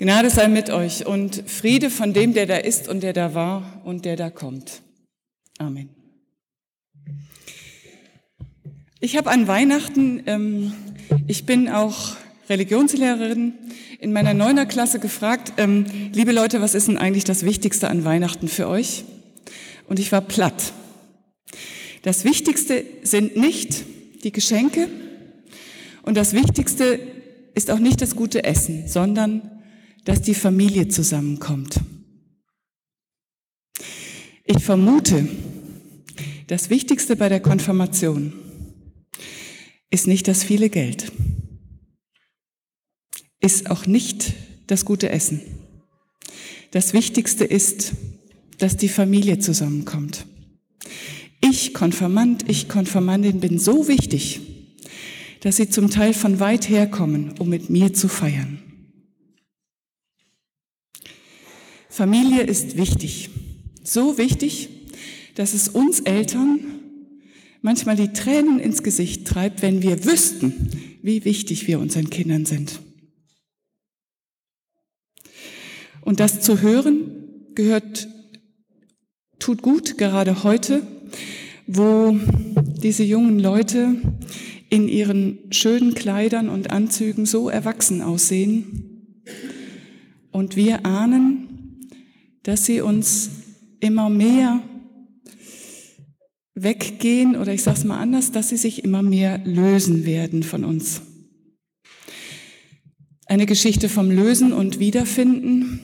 Gnade sei mit euch und Friede von dem, der da ist und der da war und der da kommt. Amen. Ich habe an Weihnachten, ähm, ich bin auch Religionslehrerin, in meiner Neuner Klasse gefragt, ähm, liebe Leute, was ist denn eigentlich das Wichtigste an Weihnachten für euch? Und ich war platt. Das Wichtigste sind nicht die Geschenke und das Wichtigste ist auch nicht das gute Essen, sondern dass die Familie zusammenkommt. Ich vermute, das Wichtigste bei der Konfirmation ist nicht das viele Geld, ist auch nicht das gute Essen. Das Wichtigste ist, dass die Familie zusammenkommt. Ich, Konfirmand, ich, Konfirmandin, bin so wichtig, dass sie zum Teil von weit her kommen, um mit mir zu feiern. Familie ist wichtig. So wichtig, dass es uns Eltern manchmal die Tränen ins Gesicht treibt, wenn wir wüssten, wie wichtig wir unseren Kindern sind. Und das zu hören gehört, tut gut, gerade heute, wo diese jungen Leute in ihren schönen Kleidern und Anzügen so erwachsen aussehen und wir ahnen, dass sie uns immer mehr weggehen oder ich sage es mal anders, dass sie sich immer mehr lösen werden von uns. Eine Geschichte vom Lösen und Wiederfinden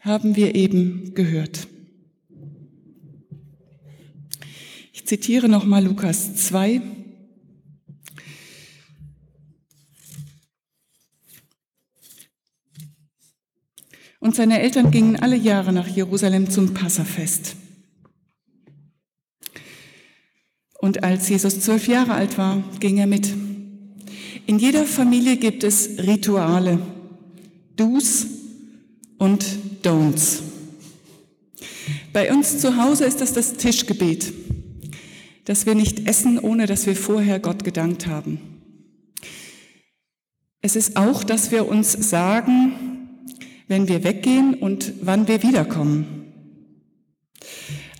haben wir eben gehört. Ich zitiere nochmal Lukas 2, Und seine Eltern gingen alle Jahre nach Jerusalem zum Passafest. Und als Jesus zwölf Jahre alt war, ging er mit. In jeder Familie gibt es Rituale, Do's und Don'ts. Bei uns zu Hause ist das das Tischgebet, dass wir nicht essen, ohne dass wir vorher Gott gedankt haben. Es ist auch, dass wir uns sagen, wenn wir weggehen und wann wir wiederkommen.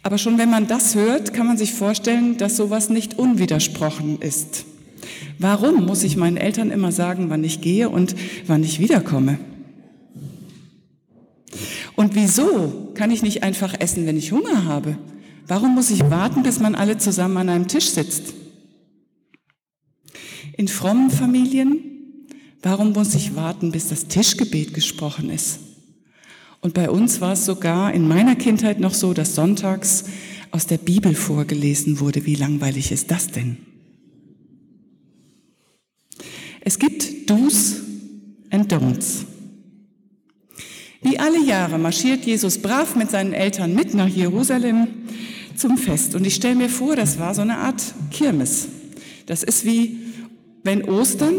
Aber schon wenn man das hört, kann man sich vorstellen, dass sowas nicht unwidersprochen ist. Warum muss ich meinen Eltern immer sagen, wann ich gehe und wann ich wiederkomme? Und wieso kann ich nicht einfach essen, wenn ich Hunger habe? Warum muss ich warten, bis man alle zusammen an einem Tisch sitzt? In frommen Familien Warum muss ich warten, bis das Tischgebet gesprochen ist? Und bei uns war es sogar in meiner Kindheit noch so, dass sonntags aus der Bibel vorgelesen wurde. Wie langweilig ist das denn? Es gibt Do's and Don'ts. Wie alle Jahre marschiert Jesus brav mit seinen Eltern mit nach Jerusalem zum Fest. Und ich stelle mir vor, das war so eine Art Kirmes. Das ist wie wenn Ostern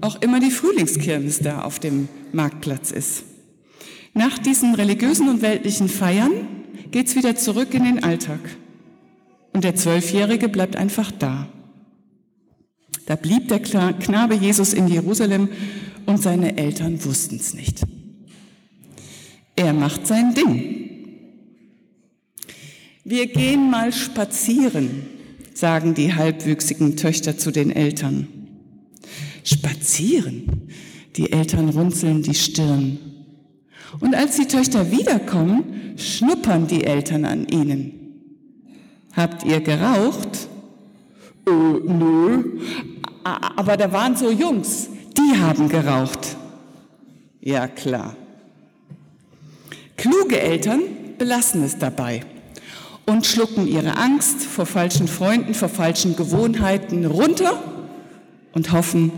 auch immer die Frühlingskirmes da auf dem Marktplatz ist. Nach diesen religiösen und weltlichen Feiern geht's wieder zurück in den Alltag. Und der Zwölfjährige bleibt einfach da. Da blieb der Knabe Jesus in Jerusalem und seine Eltern wussten es nicht. Er macht sein Ding. Wir gehen mal spazieren, sagen die halbwüchsigen Töchter zu den Eltern. Spazieren. Die Eltern runzeln die Stirn. Und als die Töchter wiederkommen, schnuppern die Eltern an ihnen. Habt ihr geraucht? Äh, nö. Aber da waren so Jungs, die haben geraucht. Ja, klar. Kluge Eltern belassen es dabei und schlucken ihre Angst vor falschen Freunden, vor falschen Gewohnheiten runter und hoffen,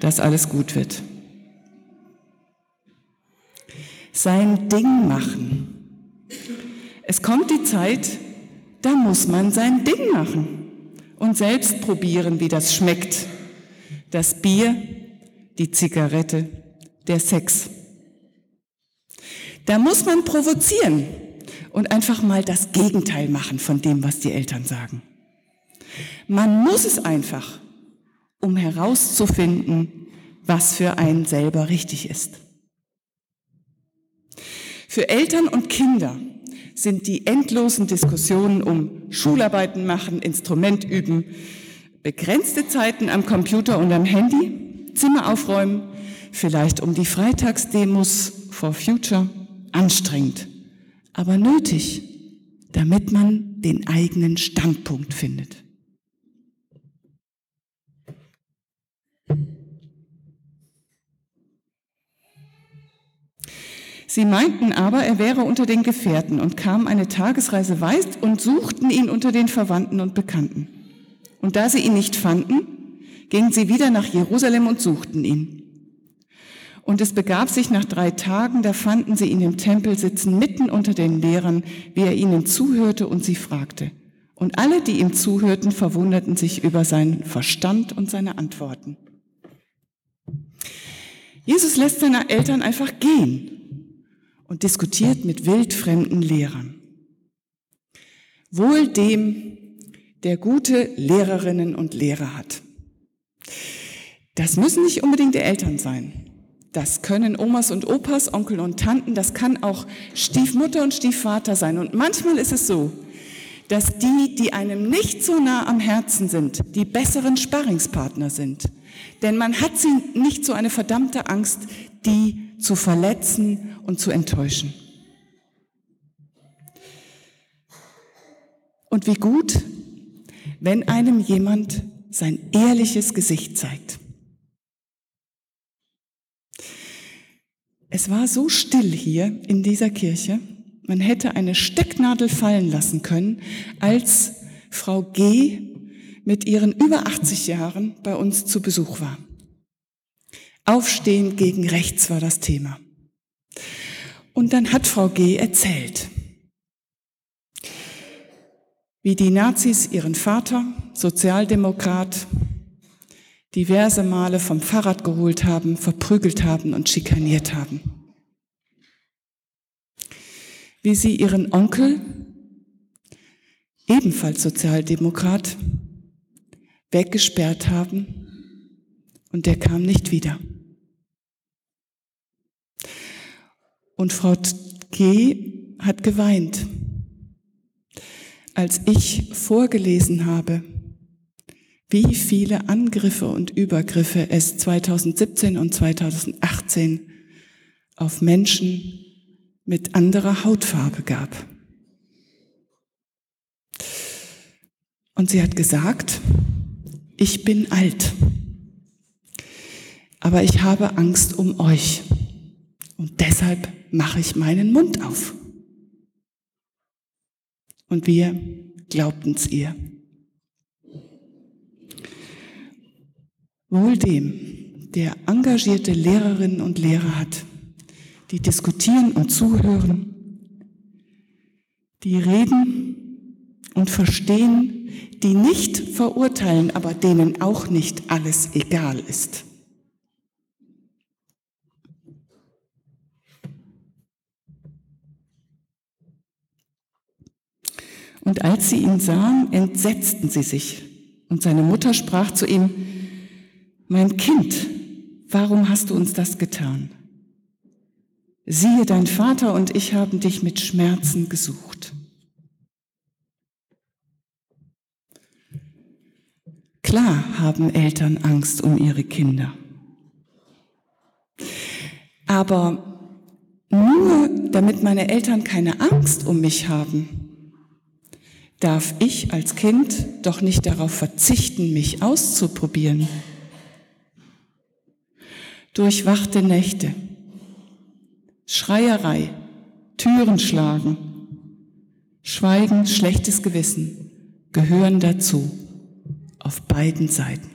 dass alles gut wird. Sein Ding machen. Es kommt die Zeit, da muss man sein Ding machen und selbst probieren, wie das schmeckt. Das Bier, die Zigarette, der Sex. Da muss man provozieren und einfach mal das Gegenteil machen von dem, was die Eltern sagen. Man muss es einfach um herauszufinden, was für einen selber richtig ist. Für Eltern und Kinder sind die endlosen Diskussionen um Schularbeiten machen, Instrument üben, begrenzte Zeiten am Computer und am Handy, Zimmer aufräumen, vielleicht um die Freitagsdemos for Future, anstrengend, aber nötig, damit man den eigenen Standpunkt findet. Sie meinten aber, er wäre unter den Gefährten und kamen eine Tagesreise weit und suchten ihn unter den Verwandten und Bekannten. Und da sie ihn nicht fanden, gingen sie wieder nach Jerusalem und suchten ihn. Und es begab sich nach drei Tagen, da fanden sie ihn im Tempel sitzen, mitten unter den Lehrern, wie er ihnen zuhörte und sie fragte. Und alle, die ihm zuhörten, verwunderten sich über seinen Verstand und seine Antworten. Jesus lässt seine Eltern einfach gehen und diskutiert mit wildfremden Lehrern. Wohl dem, der gute Lehrerinnen und Lehrer hat. Das müssen nicht unbedingt die Eltern sein. Das können Omas und Opas, Onkel und Tanten, das kann auch Stiefmutter und Stiefvater sein. Und manchmal ist es so, dass die, die einem nicht so nah am Herzen sind, die besseren Sparringspartner sind. Denn man hat sie nicht so eine verdammte Angst, die zu verletzen und zu enttäuschen. Und wie gut, wenn einem jemand sein ehrliches Gesicht zeigt. Es war so still hier in dieser Kirche, man hätte eine Stecknadel fallen lassen können, als Frau G. mit ihren über 80 Jahren bei uns zu Besuch war. Aufstehen gegen rechts war das Thema. Und dann hat Frau G. erzählt, wie die Nazis ihren Vater, Sozialdemokrat, diverse Male vom Fahrrad geholt haben, verprügelt haben und schikaniert haben. Wie sie ihren Onkel, ebenfalls Sozialdemokrat, weggesperrt haben und der kam nicht wieder. Und Frau G. hat geweint, als ich vorgelesen habe, wie viele Angriffe und Übergriffe es 2017 und 2018 auf Menschen mit anderer Hautfarbe gab. Und sie hat gesagt, ich bin alt, aber ich habe Angst um euch und deshalb mache ich meinen Mund auf. Und wir glaubten es ihr. Wohl dem, der engagierte Lehrerinnen und Lehrer hat, die diskutieren und zuhören, die reden und verstehen, die nicht verurteilen, aber denen auch nicht alles egal ist. Und als sie ihn sahen, entsetzten sie sich. Und seine Mutter sprach zu ihm, mein Kind, warum hast du uns das getan? Siehe, dein Vater und ich haben dich mit Schmerzen gesucht. Klar haben Eltern Angst um ihre Kinder. Aber nur damit meine Eltern keine Angst um mich haben, darf ich als Kind doch nicht darauf verzichten, mich auszuprobieren. Durchwachte Nächte, Schreierei, Türen schlagen, Schweigen, schlechtes Gewissen gehören dazu, auf beiden Seiten.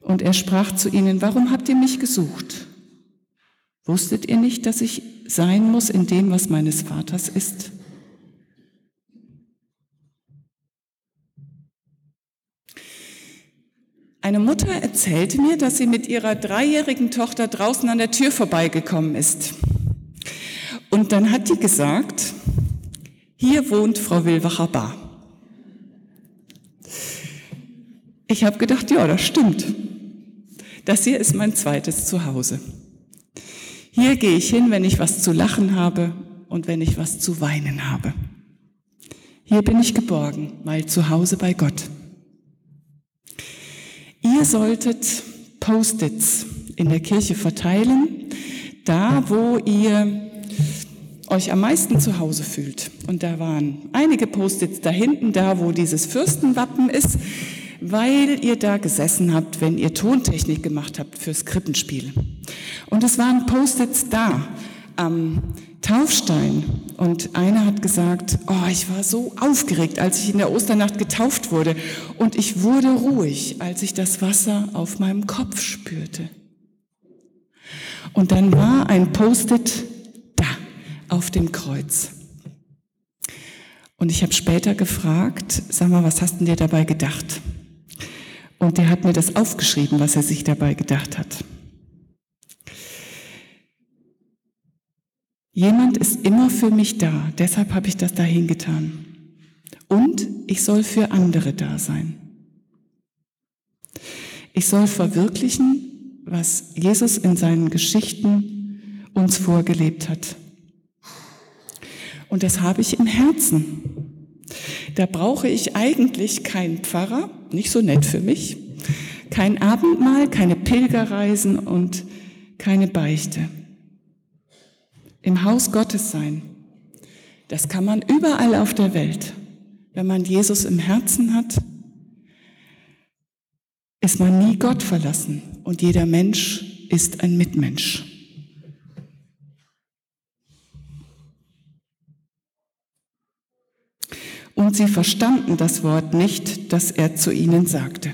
Und er sprach zu ihnen, warum habt ihr mich gesucht? Wusstet ihr nicht, dass ich sein muss in dem, was meines Vaters ist? Eine Mutter erzählte mir, dass sie mit ihrer dreijährigen Tochter draußen an der Tür vorbeigekommen ist. Und dann hat die gesagt, hier wohnt Frau Wilwacher Bar. Ich habe gedacht, ja, das stimmt. Das hier ist mein zweites Zuhause. Hier gehe ich hin, wenn ich was zu lachen habe und wenn ich was zu weinen habe. Hier bin ich geborgen, weil zu Hause bei Gott. Ihr solltet Post-its in der Kirche verteilen, da wo ihr euch am meisten zu Hause fühlt. Und da waren einige Post-its da hinten, da wo dieses Fürstenwappen ist, weil ihr da gesessen habt, wenn ihr Tontechnik gemacht habt fürs Krippenspiel. Und es waren Post-its da am Taufstein. Und einer hat gesagt, oh, ich war so aufgeregt, als ich in der Osternacht getauft wurde. Und ich wurde ruhig, als ich das Wasser auf meinem Kopf spürte. Und dann war ein Post-it da auf dem Kreuz. Und ich habe später gefragt, sag mal, was hast du dir dabei gedacht? Und der hat mir das aufgeschrieben, was er sich dabei gedacht hat. Jemand ist immer für mich da, deshalb habe ich das dahin getan. Und ich soll für andere da sein. Ich soll verwirklichen, was Jesus in seinen Geschichten uns vorgelebt hat. Und das habe ich im Herzen. Da brauche ich eigentlich keinen Pfarrer, nicht so nett für mich, kein Abendmahl, keine Pilgerreisen und keine Beichte. Im Haus Gottes sein, das kann man überall auf der Welt. Wenn man Jesus im Herzen hat, ist man nie Gott verlassen und jeder Mensch ist ein Mitmensch. Und sie verstanden das Wort nicht, das er zu ihnen sagte.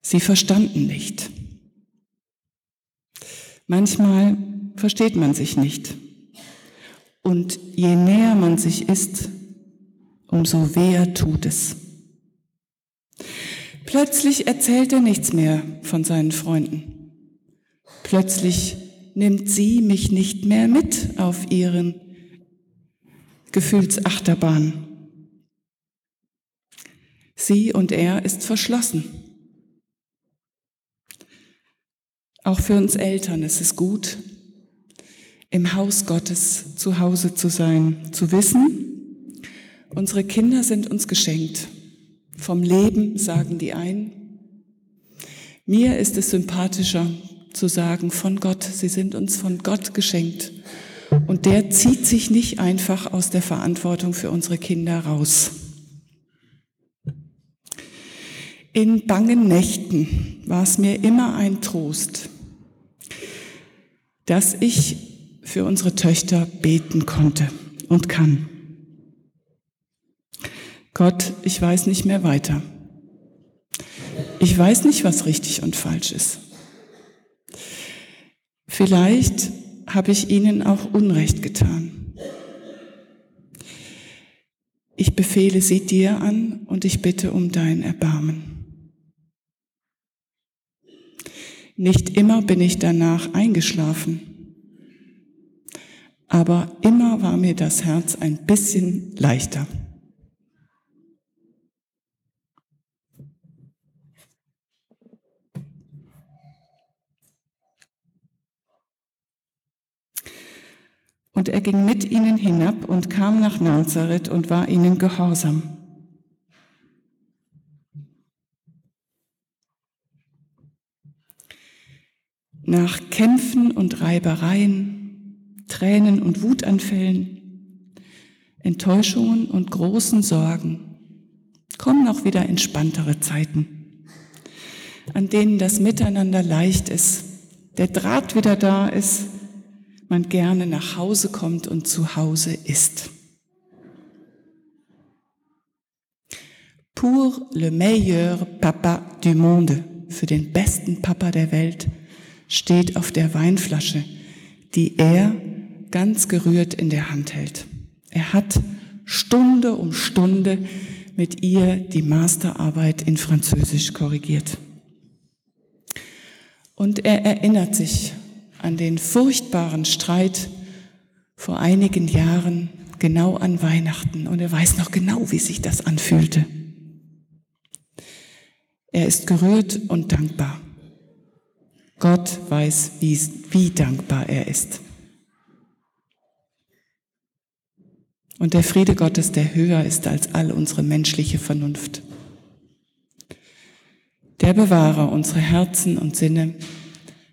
Sie verstanden nicht. Manchmal versteht man sich nicht. Und je näher man sich ist, umso weher tut es. Plötzlich erzählt er nichts mehr von seinen Freunden. Plötzlich nimmt sie mich nicht mehr mit auf ihren Gefühlsachterbahn. Sie und er ist verschlossen. Auch für uns Eltern ist es gut, im Haus Gottes zu Hause zu sein, zu wissen, unsere Kinder sind uns geschenkt. Vom Leben sagen die einen. Mir ist es sympathischer zu sagen, von Gott, sie sind uns von Gott geschenkt. Und der zieht sich nicht einfach aus der Verantwortung für unsere Kinder raus. In bangen Nächten war es mir immer ein Trost, dass ich für unsere Töchter beten konnte und kann. Gott, ich weiß nicht mehr weiter. Ich weiß nicht, was richtig und falsch ist. Vielleicht habe ich ihnen auch Unrecht getan. Ich befehle sie dir an und ich bitte um dein Erbarmen. Nicht immer bin ich danach eingeschlafen, aber immer war mir das Herz ein bisschen leichter. Und er ging mit ihnen hinab und kam nach Nazareth und war ihnen gehorsam. Nach Kämpfen und Reibereien, Tränen und Wutanfällen, Enttäuschungen und großen Sorgen kommen auch wieder entspanntere Zeiten, an denen das Miteinander leicht ist, der Draht wieder da ist, man gerne nach Hause kommt und zu Hause ist. Pour le meilleur papa du monde, für den besten Papa der Welt, steht auf der Weinflasche, die er ganz gerührt in der Hand hält. Er hat Stunde um Stunde mit ihr die Masterarbeit in Französisch korrigiert. Und er erinnert sich an den furchtbaren Streit vor einigen Jahren, genau an Weihnachten. Und er weiß noch genau, wie sich das anfühlte. Er ist gerührt und dankbar. Gott weiß, wie, wie dankbar er ist. Und der Friede Gottes, der höher ist als all unsere menschliche Vernunft, der bewahre unsere Herzen und Sinne